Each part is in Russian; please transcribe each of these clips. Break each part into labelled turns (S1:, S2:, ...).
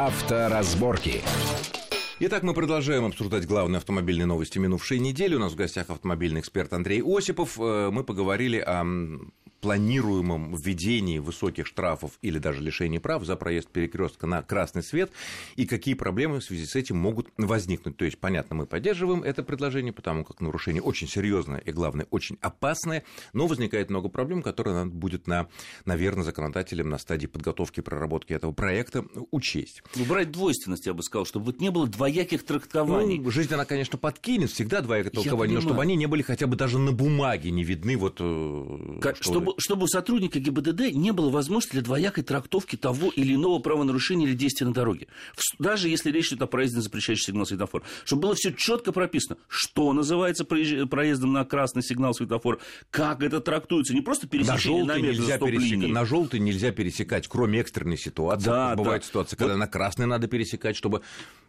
S1: Авторазборки.
S2: Итак, мы продолжаем обсуждать главные автомобильные новости минувшей недели. У нас в гостях автомобильный эксперт Андрей Осипов. Э, мы поговорили о планируемом введении высоких штрафов или даже лишении прав за проезд перекрестка на красный свет и какие проблемы в связи с этим могут возникнуть. То есть, понятно, мы поддерживаем это предложение, потому как нарушение очень серьезное и, главное, очень опасное, но возникает много проблем, которые надо будет, на, наверное, законодателям на стадии подготовки и проработки этого проекта учесть.
S3: Убрать двойственность, я бы сказал, чтобы вот не было двояких трактований.
S2: Ну, жизнь, она, конечно, подкинет, всегда двоякое толкование, но чтобы они не были хотя бы даже на бумаге не видны, вот,
S3: э, как, чтобы чтобы, чтобы у сотрудника ГИБДД не было возможности для двоякой трактовки того или иного правонарушения или действия на дороге. Даже если речь идет о проезде на запрещающий сигнал светофор. Чтобы было все четко прописано, что называется проездом на красный сигнал светофор, как это трактуется. Не просто пересечение
S2: на, нельзя пересекать, на желтый нельзя пересекать, кроме экстренной ситуации. Да, Бывает да. ситуация, когда вот. на красный надо пересекать, чтобы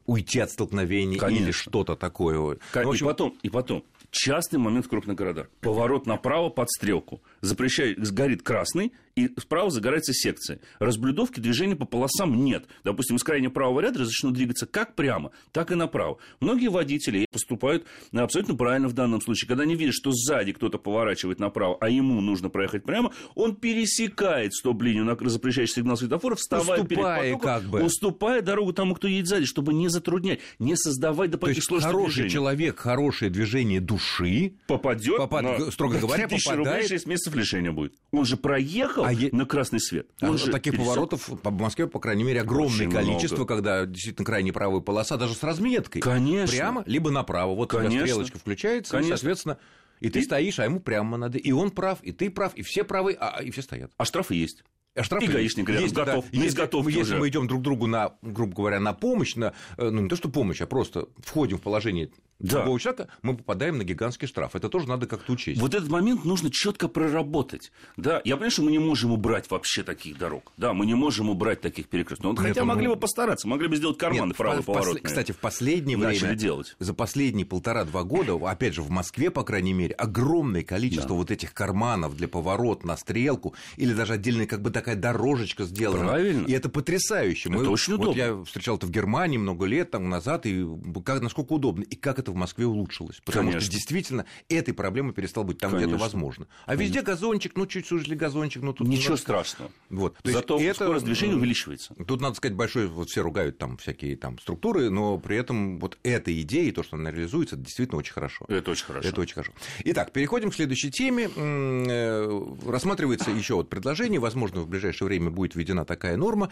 S2: уйти от столкновения Конечно. или что-то такое.
S3: Как, ну, общем... И потом, и потом, частный момент в крупных городах. Поворот направо под стрелку. Запрещает, сгорит красный, и справа загорается секция. Разблюдовки движения по полосам нет. Допустим, из крайнего правого ряда разрешено двигаться как прямо, так и направо. Многие водители поступают абсолютно правильно в данном случае. Когда они видят, что сзади кто-то поворачивает направо, а ему нужно проехать прямо, он пересекает стоп-линию на запрещающий сигнал светофора, вставая уступая перед потоком, как бы. уступая дорогу тому, кто едет сзади, чтобы не затруднять, не создавать дополнительных
S2: сложностей хороший движения. человек, хорошее движение души
S3: попадет, попад... на...
S2: строго говоря, попадает... рублей
S3: 6 месяцев лишения будет. Он же проехал а на красный свет. Он
S2: а же таких пересек... поворотов по Москве, по крайней мере, огромное Очень количество, много. когда действительно крайне правая полоса, даже с разметкой.
S3: Конечно.
S2: Прямо, либо направо. Вот Конечно. стрелочка включается, Конечно. и, соответственно, и ты и... стоишь, а ему прямо надо. И он прав, и ты прав, и все правы, а и все стоят.
S3: А штрафы есть.
S2: Штрафы и гаишник рядом
S3: есть, готов, да,
S2: есть, готов если уже. мы идем друг другу на, грубо говоря, на помощь, на, э, ну не то что помощь, а просто входим в положение да. другого человека, мы попадаем на гигантский штраф. Это тоже надо как-то учесть.
S3: Вот этот момент нужно четко проработать. Да, я понимаю, что мы не можем убрать вообще таких дорог. Да, мы не можем убрать таких перекрестков. Ну, хотя могли бы постараться, могли бы сделать карманы правый поворот.
S2: Кстати, в последнее Начали время, делать. за последние полтора-два года, опять же, в Москве, по крайней мере, огромное количество да. вот этих карманов для поворота на стрелку или даже отдельная как бы такая дорожечка сделана.
S3: Правильно.
S2: И это потрясающе.
S3: Это мы, очень
S2: вот
S3: удобно.
S2: я встречал это в Германии много лет там назад, и как, насколько удобно, и как это в Москве улучшилось. Потому Конечно. что действительно этой проблемы перестал быть там, Конечно. где это возможно. А Конечно. везде газончик, ну чуть сужили газончик, ну тут
S3: ничего немножко... страшного.
S2: Вот.
S3: То Зато это... скорость движения увеличивается.
S2: Тут надо сказать большое, вот все ругают там всякие там структуры, но при этом вот эта идея и то, что она реализуется, это действительно очень хорошо.
S3: Это очень хорошо.
S2: Это очень хорошо. Итак, переходим к следующей теме. Э, рассматривается еще вот предложение, возможно, в ближайшее время будет введена такая норма,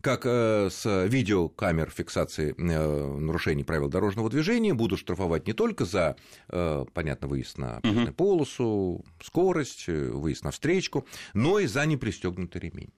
S2: как э, с видеокамер фиксации э, нарушений правил дорожного движения будут штрафовать не только за, э, понятно, выезд на угу. полосу, скорость, выезд на встречку, но и за непристегнутый ремень.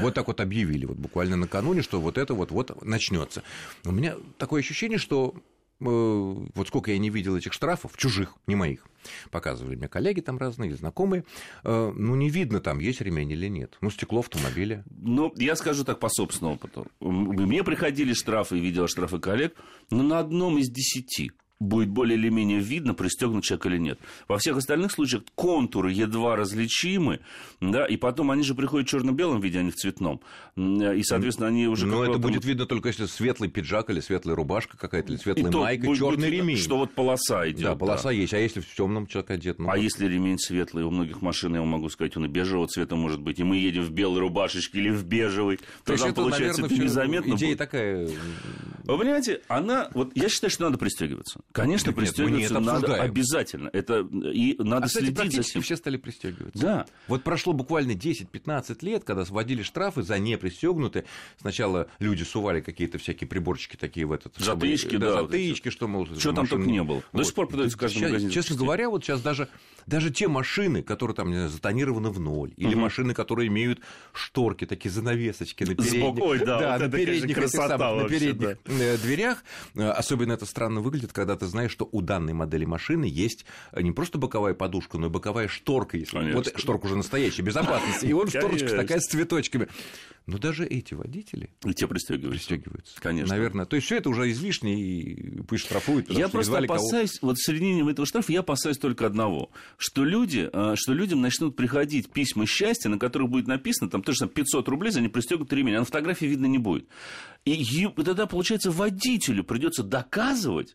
S2: Вот так вот объявили вот буквально накануне, что вот это вот вот начнется. У меня такое ощущение, что вот сколько я не видел этих штрафов, чужих, не моих, показывали мне коллеги там разные, знакомые, ну, не видно там, есть ремень или нет. Ну, стекло автомобиля.
S3: Ну, я скажу так по собственному опыту. Мне приходили штрафы, видел штрафы коллег, но на одном из десяти – будет более или менее видно, пристегнут человек или нет. Во всех остальных случаях контуры едва различимы, да, и потом они же приходят в черно-белом виде, а не в цветном. И, соответственно, они уже...
S2: Но это будет видно только если светлый пиджак или светлая рубашка какая-то, или светлая и майка, черный ремень.
S3: Что вот полоса идет.
S2: Да, полоса да. есть. А если в темном человек одет?
S3: Ну, а вот... если ремень светлый? У многих машин, я вам могу сказать, он и бежевого цвета может быть. И мы едем в белой рубашечке или в бежевой.
S2: То есть это, получается, наверное, незаметно. Идея будет. такая...
S3: Вы понимаете, она... Вот я считаю, что надо пристегиваться. Конечно, Нет, пристегиваться надо обязательно. Это и надо а, кстати, следить за этим.
S2: все стали пристегиваться.
S3: Да.
S2: Вот прошло буквально 10-15 лет, когда вводили штрафы за непристегнутые. Сначала люди сували какие-то всякие приборчики такие в этот.
S3: Затычки, чтобы, да.
S2: Затычки, что, мол,
S3: Что там только не было.
S2: Вот. До сих пор продаются в каждом магазине. Честно говоря, вот сейчас даже, даже те машины, которые там, не знаю, затонированы в ноль, или угу. машины, которые имеют шторки, такие занавесочки на передних,
S3: да,
S2: да,
S3: вот
S2: на передних,
S3: красота
S2: самых, на передних да. дверях. Особенно это странно выглядит, когда ты знаешь, что у данной модели машины есть не просто боковая подушка, но и боковая шторка. Если... Вот шторка уже настоящая, безопасности. И вот шторочка такая с цветочками. Но даже эти водители
S3: и те пристегиваются.
S2: пристегиваются.
S3: Конечно.
S2: Наверное. То есть все это уже излишне, и пусть штрафуют.
S3: Я просто опасаюсь, кого... вот в середине этого штрафа я опасаюсь только одного, что, люди, э, что людям начнут приходить письма счастья, на которых будет написано, там тоже 500 рублей за непристегнутый ремень, а на фотографии видно не будет. И тогда, получается, водителю придется доказывать,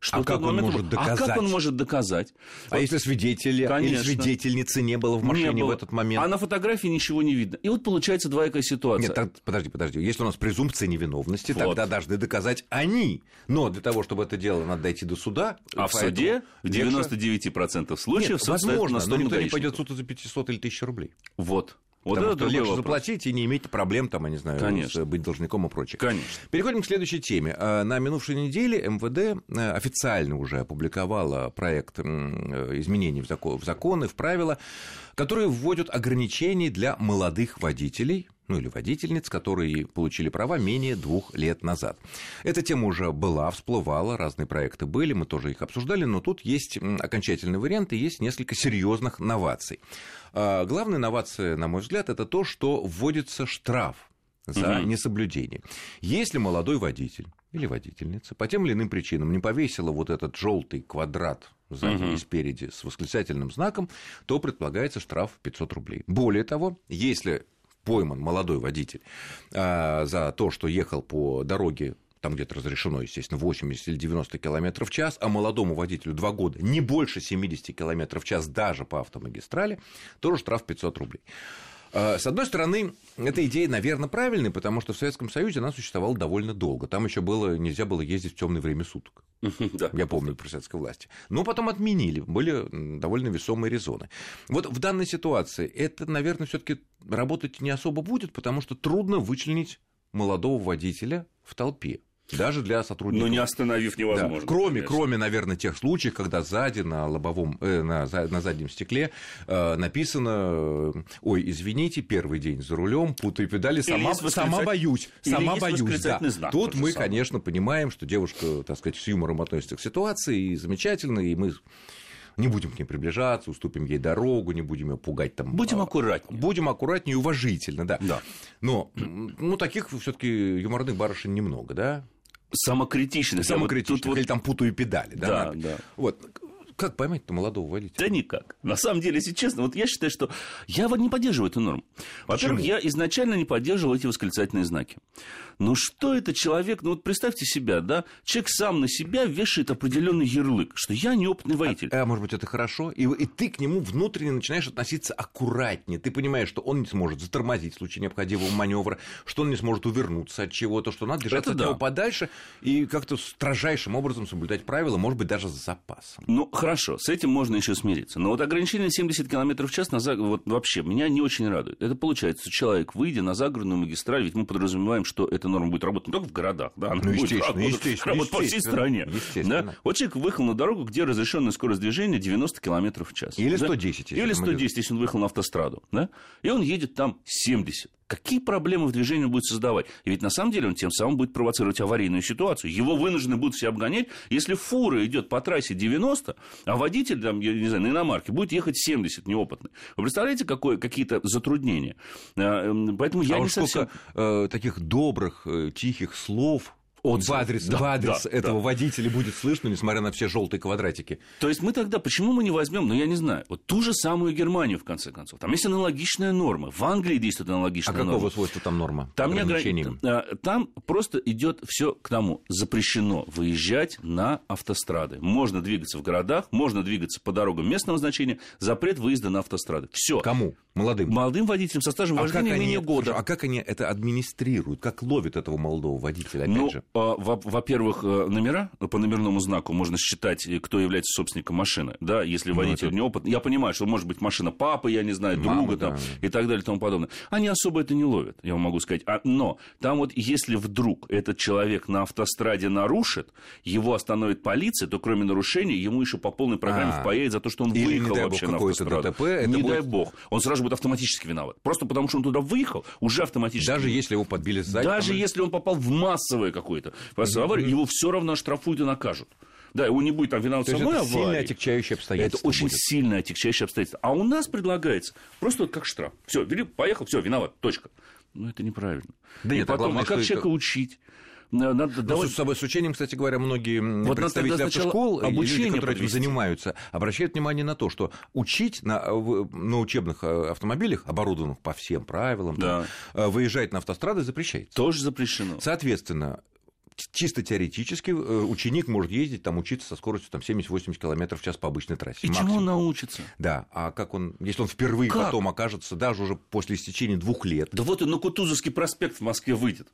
S3: что
S2: а как он может доказать?
S3: А как он может доказать?
S2: А вот, если свидетели или свидетельницы не было в машине
S3: не было.
S2: в этот момент?
S3: А на фотографии ничего не видно. И вот получается двоякая ситуация.
S2: Нет, так, подожди, подожди. Если у нас презумпция невиновности, вот. тогда должны доказать они. Но для того, чтобы это дело, надо дойти до суда.
S3: А в суде в 99% случаев
S2: Нет, возможно, но никто не пойдет в суд за 500 или 1000 рублей.
S3: Вот.
S2: Вот Потому это что лучше заплатить и не иметь проблем, там, я не знаю,
S3: Конечно.
S2: быть должником и прочее.
S3: Конечно.
S2: Переходим к следующей теме. А, на минувшей неделе МВД э, официально уже опубликовала проект изменений в законы, в правила, которые вводят ограничения для молодых водителей, ну или водительниц, которые получили права менее двух лет назад. Эта тема уже была, всплывала, разные проекты были, мы тоже их обсуждали, но тут есть окончательный вариант и есть несколько серьезных новаций. А, главная инновация, на мой взгляд, это то, что вводится штраф за угу. несоблюдение. Если молодой водитель или водительница по тем или иным причинам не повесила вот этот желтый квадрат сзади угу. и спереди с восклицательным знаком, то предполагается штраф 500 рублей. Более того, если пойман молодой водитель а, за то, что ехал по дороге там где-то разрешено, естественно, 80 или 90 км в час, а молодому водителю 2 года не больше 70 км в час даже по автомагистрали, тоже штраф 500 рублей. А, с одной стороны, эта идея, наверное, правильная, потому что в Советском Союзе она существовала довольно долго. Там еще было, нельзя было ездить в темное время суток. Да, Я помню при советской власти. Но потом отменили, были довольно весомые резоны. Вот в данной ситуации это, наверное, все-таки работать не особо будет, потому что трудно вычленить молодого водителя в толпе. Даже для сотрудников.
S3: Но не остановив невозможно.
S2: Да. Кроме, кроме, наверное, тех случаев, когда сзади на лобовом, э, на, на заднем стекле э, написано: Ой, извините, первый день за рулем, путаю педали, сама, сама боюсь, сама боюсь. Да. Знак, Тут мы, самое. конечно, понимаем, что девушка, так сказать, с юмором относится к ситуации, и замечательно, и мы не будем к ней приближаться, уступим ей дорогу, не будем ее пугать там.
S3: Будем а, аккуратнее.
S2: Будем аккуратнее и уважительно, да.
S3: да.
S2: Но ну, таких все-таки юморных барышень немного, да?
S3: Самокритичных.
S2: Самокритичных, вот... или там путаю педали.
S3: Да, да. да.
S2: Вот. Как поймать-то молодого водителя?
S3: Да никак. На самом деле, если честно, вот я считаю, что я вот не поддерживаю эту норму. Во-первых, я изначально не поддерживал эти восклицательные знаки. Ну что это человек, ну вот представьте себя, да, человек сам на себя вешает определенный ярлык, что я неопытный водитель.
S2: А, а может быть, это хорошо? И, и ты к нему внутренне начинаешь относиться аккуратнее. Ты понимаешь, что он не сможет затормозить в случае необходимого маневра, что он не сможет увернуться от чего-то, что надо держаться это от да. него подальше и как-то строжайшим образом соблюдать правила, может быть, даже с запасом.
S3: Ну, хорошо, с этим можно еще смириться. Но вот ограничение 70 км в час на заг... вот вообще меня не очень радует. Это получается, человек, выйдя на загородную магистраль, ведь мы подразумеваем, что эта норма будет работать не только в городах, да, она
S2: ну,
S3: будет
S2: работать,
S3: естественно, работать по всей стране. Да? Вот человек выехал на дорогу, где разрешенная скорость движения 90 км в час.
S2: Или 110.
S3: Да? Или 110, если он выехал на автостраду. Да? И он едет там 70 какие проблемы в движении он будет создавать? И ведь на самом деле он тем самым будет провоцировать аварийную ситуацию. Его вынуждены будут все обгонять, если фура идет по трассе 90, а водитель, там, я не знаю, на иномарке будет ехать 70, неопытный. Вы представляете, какое, какие-то затруднения? А, поэтому я
S2: а
S3: не
S2: совсем... э, таких добрых, э, тихих слов отзыв. В адрес, да, в адрес да, этого да. водителя будет слышно, несмотря на все желтые квадратики.
S3: То есть мы тогда, почему мы не возьмем, ну я не знаю, вот ту же самую Германию, в конце концов. Там есть аналогичная норма. В Англии действует аналогичная
S2: а
S3: норма.
S2: А какого свойства там норма?
S3: Там, не ограни... А, там просто идет все к тому. Запрещено выезжать на автострады. Можно двигаться в городах, можно двигаться по дорогам местного значения. Запрет выезда на автострады. Все.
S2: Кому? Молодым?
S3: Молодым водителям со стажем а вождения менее года.
S2: А как они это администрируют? Как ловят этого молодого водителя, опять
S3: ну,
S2: же?
S3: Во-первых, э, номера по номерному знаку можно считать, э, кто является собственником машины. Да, если ну, водитель ну, это... неопытный. Я понимаю, что может быть машина папы, я не знаю, Мама, друга там, да. и так далее и тому подобное. Они особо это не ловят, я вам могу сказать. А, но там вот если вдруг этот человек на автостраде нарушит, его остановит полиция, то кроме нарушения ему еще по полной программе а, впаяет за то, что он
S2: Или,
S3: выехал
S2: вообще
S3: бог, на автостраду.
S2: ДТП, это
S3: не
S2: будет...
S3: дай бог. Он сразу же будет автоматически виноват. Просто потому, что он туда выехал, уже автоматически.
S2: Даже если его подбили сзади.
S3: Даже если он попал в массовое какое-то аварию, его все равно оштрафуют и накажут. Да, его не будет там виноват самой
S2: это
S3: аварии.
S2: сильно отягчающее обстоятельство.
S3: Это очень
S2: будет.
S3: сильно отягчающее обстоятельство. А у нас предлагается просто вот как штраф. Все, поехал, все, виноват, точка. Ну, это неправильно.
S2: Да
S3: И
S2: нет, а
S3: потом,
S2: главное,
S3: а как человека
S2: это-
S3: учить? Надо
S2: Ну,
S3: давать-
S2: с собой с учением, кстати говоря, многие
S3: Вот
S2: представители автошкол,
S3: обучение
S2: люди, которые этим занимаются, обращают внимание на то, что учить на, в- на учебных э, автомобилях, оборудованных по всем правилам, там,
S3: Да.
S2: э, выезжать на автострады запрещается.
S3: Тоже запрещено.
S2: Соответственно, чисто теоретически э, ученик может ездить, там, учиться со скоростью там, 70-80 км в час по обычной трассе.
S3: И чему
S2: максимум.
S3: он научится?
S2: Да, а как он, если он впервые
S3: Как?
S2: потом окажется, даже уже после истечения двух лет,
S3: Да вот и на Кутузовский проспект в Москве выйдет.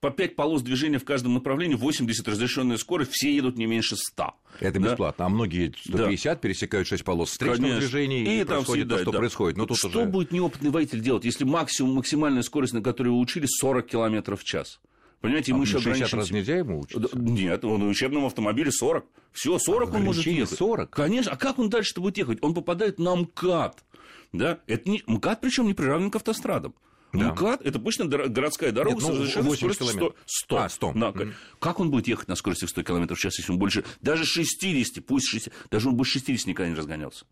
S3: По 5 полос движения в каждом направлении, 80 разрешенная скорость, все едут не меньше 100.
S2: это
S3: Да?
S2: бесплатно. А многие едут 150, пересекают 6 полос встречного
S3: Конечно.
S2: движения, и,
S3: там
S2: происходит то,
S3: съедают,
S2: что
S3: да.
S2: происходит. Но тут
S3: что
S2: уже...
S3: будет неопытный водитель делать, если максимум, максимальная скорость, на которую вы учили, 40 км в час? Понимаете,
S2: А
S3: мы еще
S2: 60 раз нельзя ему учиться?
S3: Нет, он на учебном автомобиле 40. Все, 40 он может ехать.
S2: 40?
S3: Конечно. А как он дальше-то будет ехать? Он попадает на МКАД. Да? Это не... МКАД, причем не приравнен к автострадам.
S2: Да.
S3: МКАД – это обычно городская дорога
S2: Нет, ну,
S3: с разрешенной
S2: 80
S3: скоростью 100.
S2: километров.
S3: 100.
S2: А, 100.
S3: Да,
S2: Мгм.
S3: Как он будет ехать на скорости в 100 км в час, если он больше... Даже 60, пусть 60, даже он больше 60 никогда не разгонялся.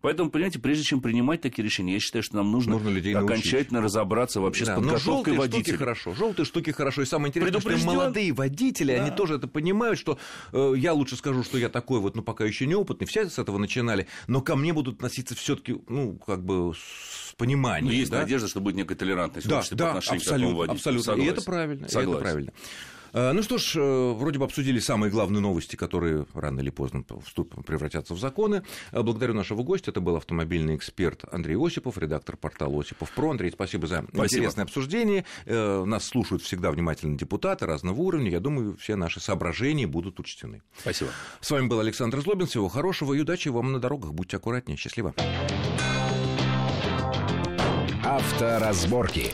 S3: Поэтому, понимаете, прежде чем принимать такие решения, я считаю, что нам нужно,
S2: Нужно людей научить.
S3: окончательно разобраться вообще
S2: Да,
S3: с
S2: но
S3: подготовкой
S2: желтые штуки
S3: водителя.
S2: хорошо, желтые штуки хорошо. И самое интересное, что и молодые водители, они тоже это понимают, что э, я лучше скажу, что я такой вот, ну, пока еще неопытный, все с этого начинали, но ко мне будут относиться все-таки, ну, как бы с пониманием.
S3: Но есть
S2: да?
S3: надежда, что будет некая толерантность
S2: Да,
S3: обществе по
S2: да,
S3: отношению к такому
S2: абсолютно,
S3: водителю.
S2: абсолютно. И
S3: Согласен.
S2: это правильно, и это
S3: Согласен.
S2: правильно. Э, Ну что ж, э, вроде бы обсудили самые главные новости, которые рано или поздно вступ- превратятся в законы. Э, Благодарю нашего гостя. Это был автомобильный эксперт Андрей Осипов, редактор портала Осипов Про. Андрей, спасибо за
S3: Спасибо.
S2: интересное обсуждение. Нас слушают всегда внимательно депутаты разного уровня. Я думаю, все наши соображения будут учтены.
S3: Спасибо.
S2: С вами был Александр Злобин. Всего хорошего и удачи вам на дорогах. Будьте аккуратнее. Счастливо.
S1: Авторазборки.